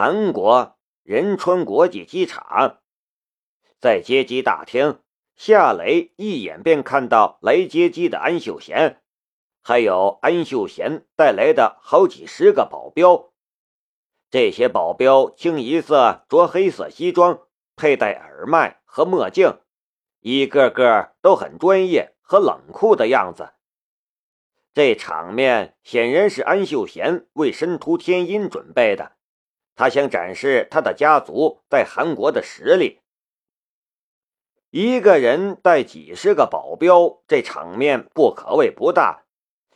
韩国仁川国际机场，在接机大厅，夏雷一眼便看到来接机的安秀贤，还有安秀贤带来的好几十个保镖。这些保镖清一色着黑色西装，佩戴耳麦和墨镜，一个个都很专业和冷酷的样子。这场面显然是安秀贤为申屠天音准备的。他想展示他的家族在韩国的实力。一个人带几十个保镖，这场面不可谓不大，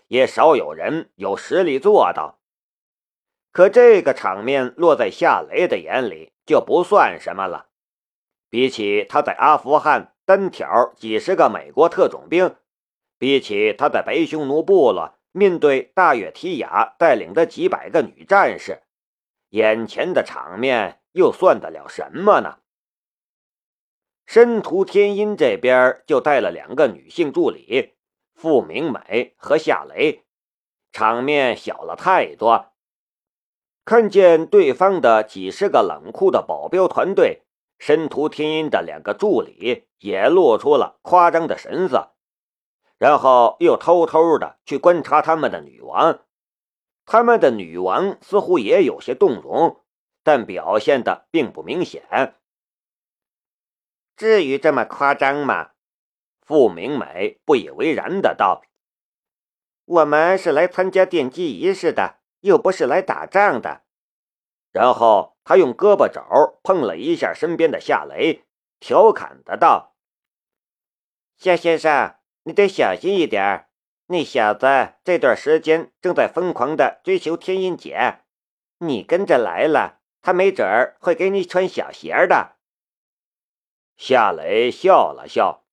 也少有人有实力做到。可这个场面落在夏雷的眼里就不算什么了。比起他在阿富汗单挑几十个美国特种兵，比起他在白匈奴部落面对大月提亚带领的几百个女战士。眼前的场面又算得了什么呢？申屠天音这边就带了两个女性助理，傅明美和夏雷，场面小了太多。看见对方的几十个冷酷的保镖团队，申屠天音的两个助理也露出了夸张的神色，然后又偷偷的去观察他们的女王。他们的女王似乎也有些动容，但表现的并不明显。至于这么夸张吗？傅明美不以为然的道：“我们是来参加奠基仪式的，又不是来打仗的。”然后他用胳膊肘碰了一下身边的夏雷，调侃的道：“夏先生，你得小心一点。”那小子这段时间正在疯狂的追求天音姐，你跟着来了，他没准儿会给你穿小鞋的。夏雷笑了笑，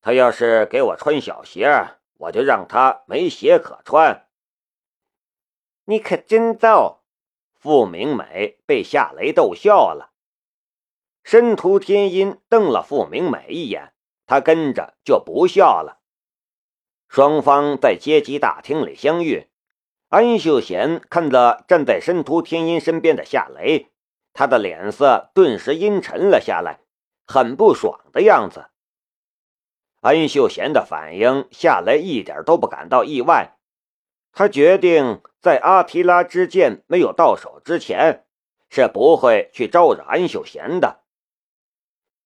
他要是给我穿小鞋，我就让他没鞋可穿。你可真逗！傅明美被夏雷逗笑了。申屠天音瞪了傅明美一眼，他跟着就不笑了。双方在接机大厅里相遇，安秀贤看着站在申屠天音身边的夏雷，他的脸色顿时阴沉了下来，很不爽的样子。安秀贤的反应，夏雷一点都不感到意外。他决定在阿提拉之剑没有到手之前，是不会去招惹安秀贤的。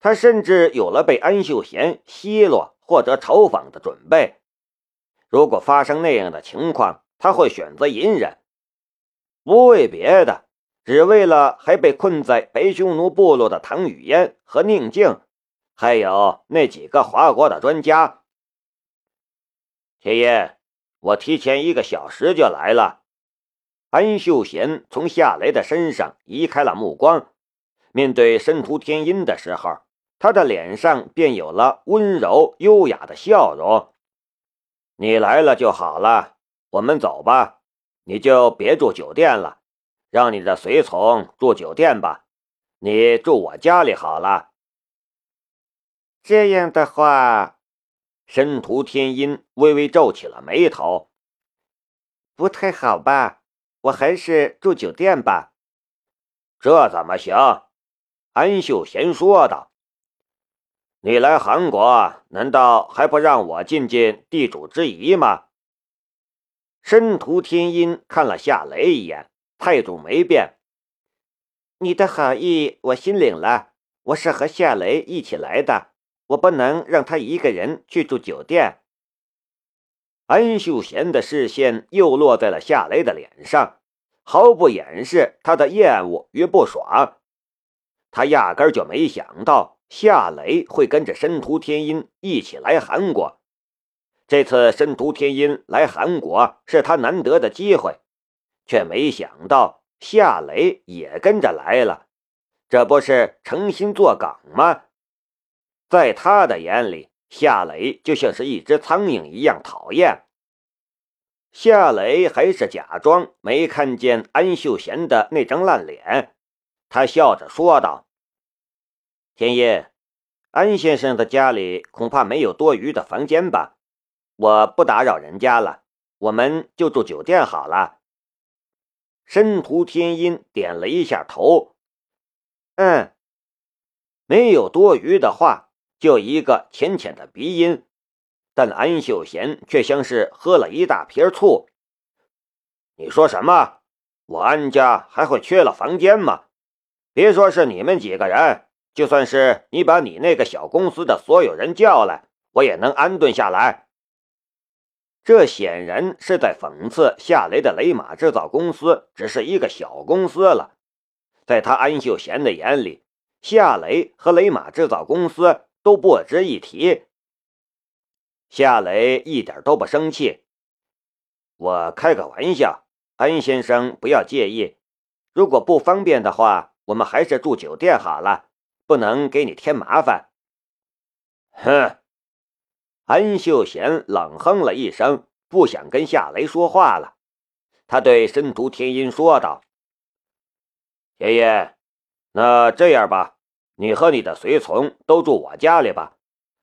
他甚至有了被安秀贤奚落或者嘲讽的准备。如果发生那样的情况，他会选择隐忍，不为别的，只为了还被困在白匈奴部落的唐雨嫣和宁静，还有那几个华国的专家。天爷，我提前一个小时就来了。安秀贤从夏雷的身上移开了目光，面对申屠天音的时候，他的脸上便有了温柔优雅的笑容。你来了就好了，我们走吧。你就别住酒店了，让你的随从住酒店吧。你住我家里好了。这样的话，申屠天音微微皱起了眉头。不太好吧？我还是住酒店吧。这怎么行？安秀贤说道。你来韩国，难道还不让我尽尽地主之谊吗？申屠天音看了夏雷一眼，态度没变。你的好意我心领了，我是和夏雷一起来的，我不能让他一个人去住酒店。安秀贤的视线又落在了夏雷的脸上，毫不掩饰他的厌恶与不爽。他压根就没想到。夏雷会跟着申屠天音一起来韩国。这次申屠天音来韩国是他难得的机会，却没想到夏雷也跟着来了，这不是诚心作梗吗？在他的眼里，夏雷就像是一只苍蝇一样讨厌。夏雷还是假装没看见安秀贤的那张烂脸，他笑着说道。天音，安先生的家里恐怕没有多余的房间吧？我不打扰人家了，我们就住酒店好了。申屠天音点了一下头，嗯，没有多余的话，就一个浅浅的鼻音。但安秀贤却像是喝了一大瓶醋。你说什么？我安家还会缺了房间吗？别说是你们几个人，就算是你把你那个小公司的所有人叫来，我也能安顿下来。这显然是在讽刺夏雷的雷马制造公司只是一个小公司了。在他安秀贤的眼里，夏雷和雷马制造公司都不值一提。夏雷一点都不生气，我开个玩笑，安先生不要介意。如果不方便的话，我们还是住酒店好了，不能给你添麻烦。哼！安秀贤冷哼了一声，不想跟夏雷说话了。他对申屠天音说道：“爷爷，那这样吧，你和你的随从都住我家里吧。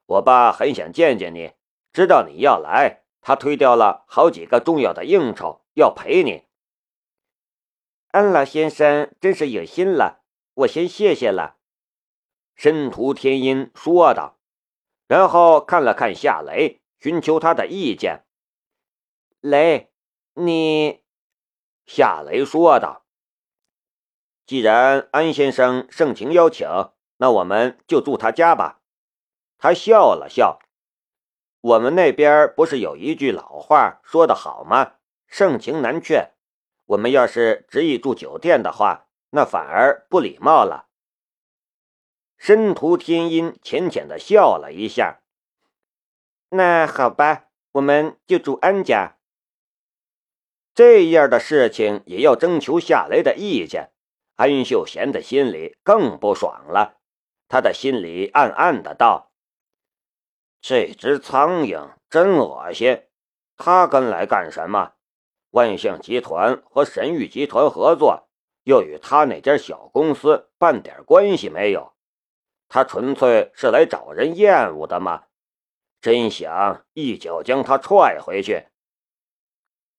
我爸很想见见你。”知道你要来，他推掉了好几个重要的应酬，要陪你。安老先生真是有心了，我先谢谢了。”申屠天音说道，然后看了看夏雷，寻求他的意见。雷，你……夏雷说道：“既然安先生盛情邀请，那我们就住他家吧。”他笑了笑。我们那边不是有一句老话说的好吗？盛情难却。我们要是执意住酒店的话，那反而不礼貌了。申屠天音浅浅的笑了一下。那好吧，我们就住安家。这样的事情也要征求夏雷的意见。安秀贤的心里更不爽了，他的心里暗暗的道。这只苍蝇真恶心，他跟来干什么？万象集团和神域集团合作，又与他那家小公司半点关系没有。他纯粹是来找人厌恶的吗？真想一脚将他踹回去。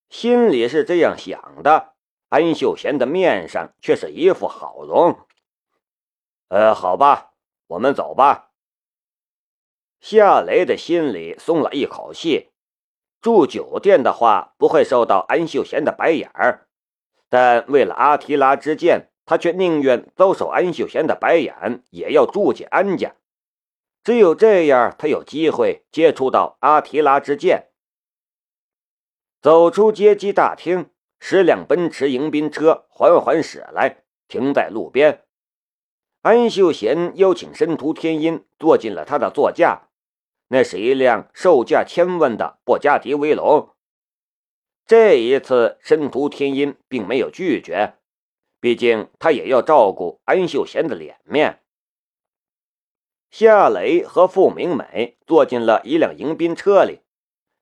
心里是这样想的，安秀贤的面上却是一副好容。呃，好吧，我们走吧。夏雷的心里松了一口气，住酒店的话不会受到安秀贤的白眼儿，但为了阿提拉之剑，他却宁愿遭受安秀贤的白眼，也要住进安家。只有这样，他有机会接触到阿提拉之剑。走出接机大厅，十辆奔驰迎宾车缓缓驶来，停在路边。安秀贤邀请申屠天音坐进了他的座驾。那是一辆售价千万的布加迪威龙。这一次，申屠天音并没有拒绝，毕竟他也要照顾安秀贤的脸面。夏雷和傅明美坐进了一辆迎宾车里，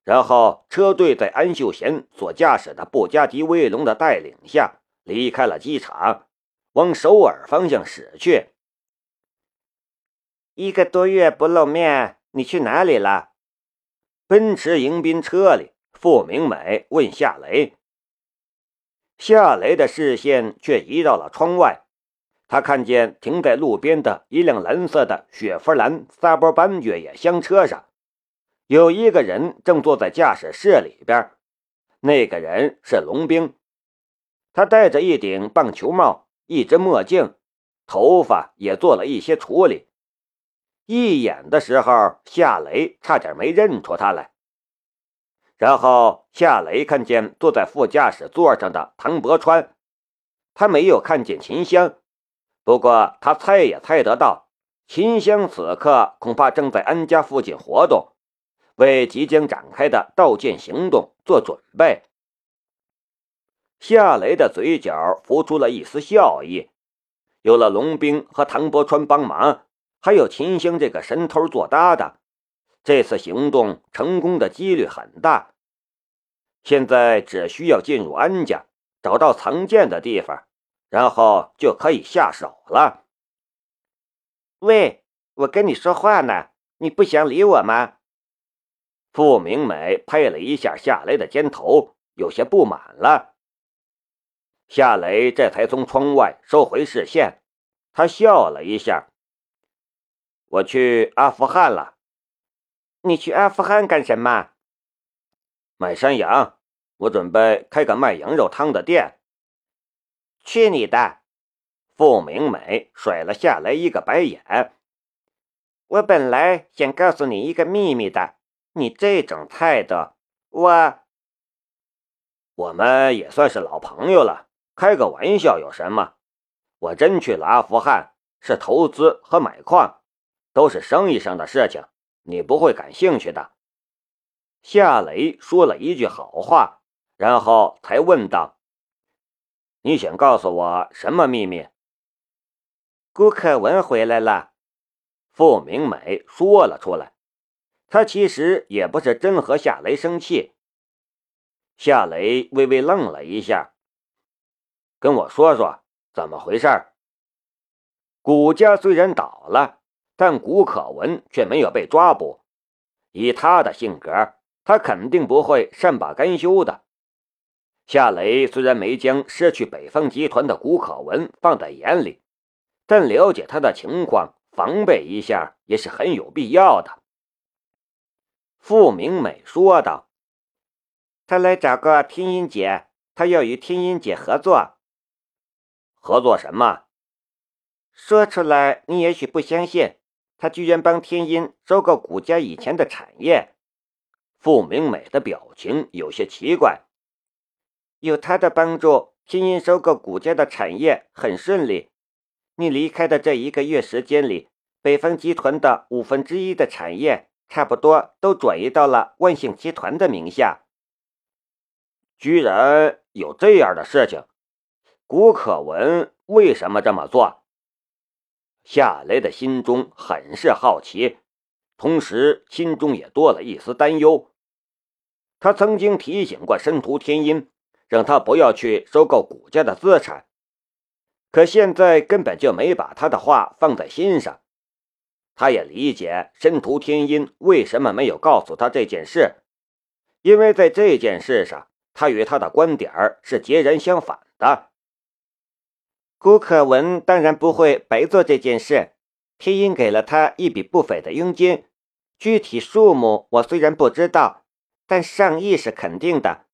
然后车队在安秀贤所驾驶的布加迪威龙的带领下离开了机场，往首尔方向驶去。一个多月不露面。你去哪里了？奔驰迎宾车里，傅明美问夏雷。夏雷的视线却移到了窗外，他看见停在路边的一辆蓝色的雪佛兰萨博班越野厢车上，有一个人正坐在驾驶室里边。那个人是龙兵，他戴着一顶棒球帽，一只墨镜，头发也做了一些处理。一眼的时候，夏雷差点没认出他来。然后夏雷看见坐在副驾驶座上的唐伯川，他没有看见秦香，不过他猜也猜得到，秦香此刻恐怕正在安家附近活动，为即将展开的盗剑行动做准备。夏雷的嘴角浮出了一丝笑意，有了龙兵和唐伯川帮忙。还有秦香这个神偷做搭档，这次行动成功的几率很大。现在只需要进入安家，找到藏剑的地方，然后就可以下手了。喂，我跟你说话呢，你不想理我吗？傅明美拍了一下夏雷的肩头，有些不满了。夏雷这才从窗外收回视线，他笑了一下：“我去阿富汗了。”“你去阿富汗干什么？”“买山羊，我准备开个卖羊肉汤的店。”“去你的！”傅明美甩了下来一个白眼。“我本来想告诉你一个秘密的，你这种态度，我……我们也算是老朋友了。”开个玩笑有什么？我真去了阿富汗，是投资和买矿，都是生意上的事情，你不会感兴趣的。夏雷说了一句好话，然后才问道：“你想告诉我什么秘密？”顾可文回来了，傅明美说了出来。他其实也不是真和夏雷生气。夏雷微微愣了一下。跟我说说怎么回事儿。谷家虽然倒了，但古可文却没有被抓捕。以他的性格，他肯定不会善罢甘休的。夏雷虽然没将失去北方集团的古可文放在眼里，但了解他的情况，防备一下也是很有必要的。傅明美说道：“他来找个天音姐，他要与天音姐合作。”合作什么？说出来你也许不相信，他居然帮天音收购谷家以前的产业。傅明美的表情有些奇怪。有他的帮助，天音收购谷家的产业很顺利。你离开的这一个月时间里，北方集团的五分之一的产业差不多都转移到了万兴集团的名下。居然有这样的事情！谷可文为什么这么做？夏雷的心中很是好奇，同时心中也多了一丝担忧。他曾经提醒过申屠天音，让他不要去收购谷家的资产，可现在根本就没把他的话放在心上。他也理解申屠天音为什么没有告诉他这件事，因为在这件事上，他与他的观点是截然相反的。顾可文当然不会白做这件事，拼音给了他一笔不菲的佣金，具体数目我虽然不知道，但上亿是肯定的。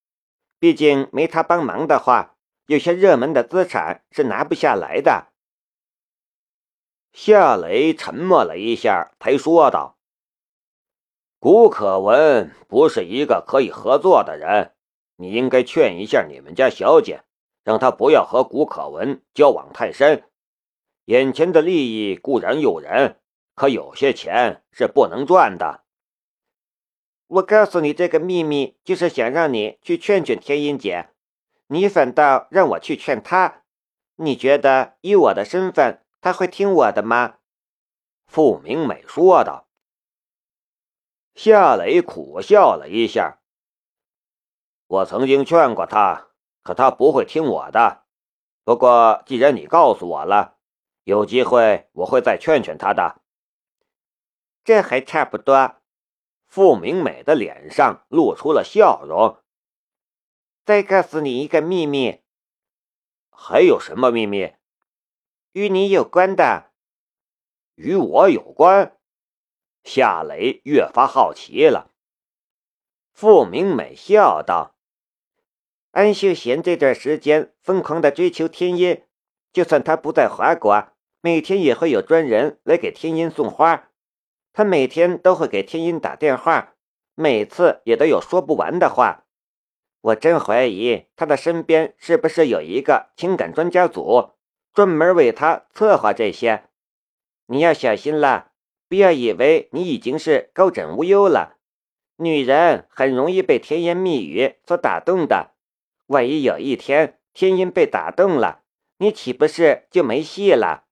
毕竟没他帮忙的话，有些热门的资产是拿不下来的。夏雷沉默了一下，才说道：“顾可文不是一个可以合作的人，你应该劝一下你们家小姐。”让他不要和谷可文交往太深，眼前的利益固然诱人，可有些钱是不能赚的。我告诉你这个秘密，就是想让你去劝劝天音姐，你反倒让我去劝她。你觉得以我的身份，她会听我的吗？傅明美说道。夏雷苦笑了一下，我曾经劝过她。可他不会听我的。不过，既然你告诉我了，有机会我会再劝劝他的。这还差不多。傅明美的脸上露出了笑容。再告诉你一个秘密。还有什么秘密？与你有关的。与我有关？夏雷越发好奇了。傅明美笑道。安秀贤这段时间疯狂的追求天音，就算他不在华国，每天也会有专人来给天音送花。他每天都会给天音打电话，每次也都有说不完的话。我真怀疑他的身边是不是有一个情感专家组，专门为他策划这些。你要小心了，不要以为你已经是高枕无忧了。女人很容易被甜言蜜语所打动的。万一有一天天音被打动了，你岂不是就没戏了？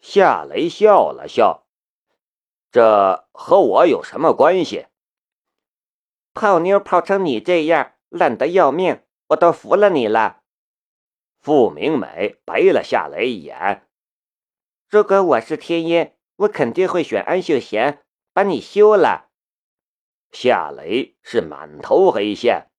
夏雷笑了笑，这和我有什么关系？泡妞泡成你这样，烂得要命，我都服了你了。傅明美白了夏雷一眼。如果我是天音，我肯定会选安秀贤，把你休了。夏雷是满头黑线。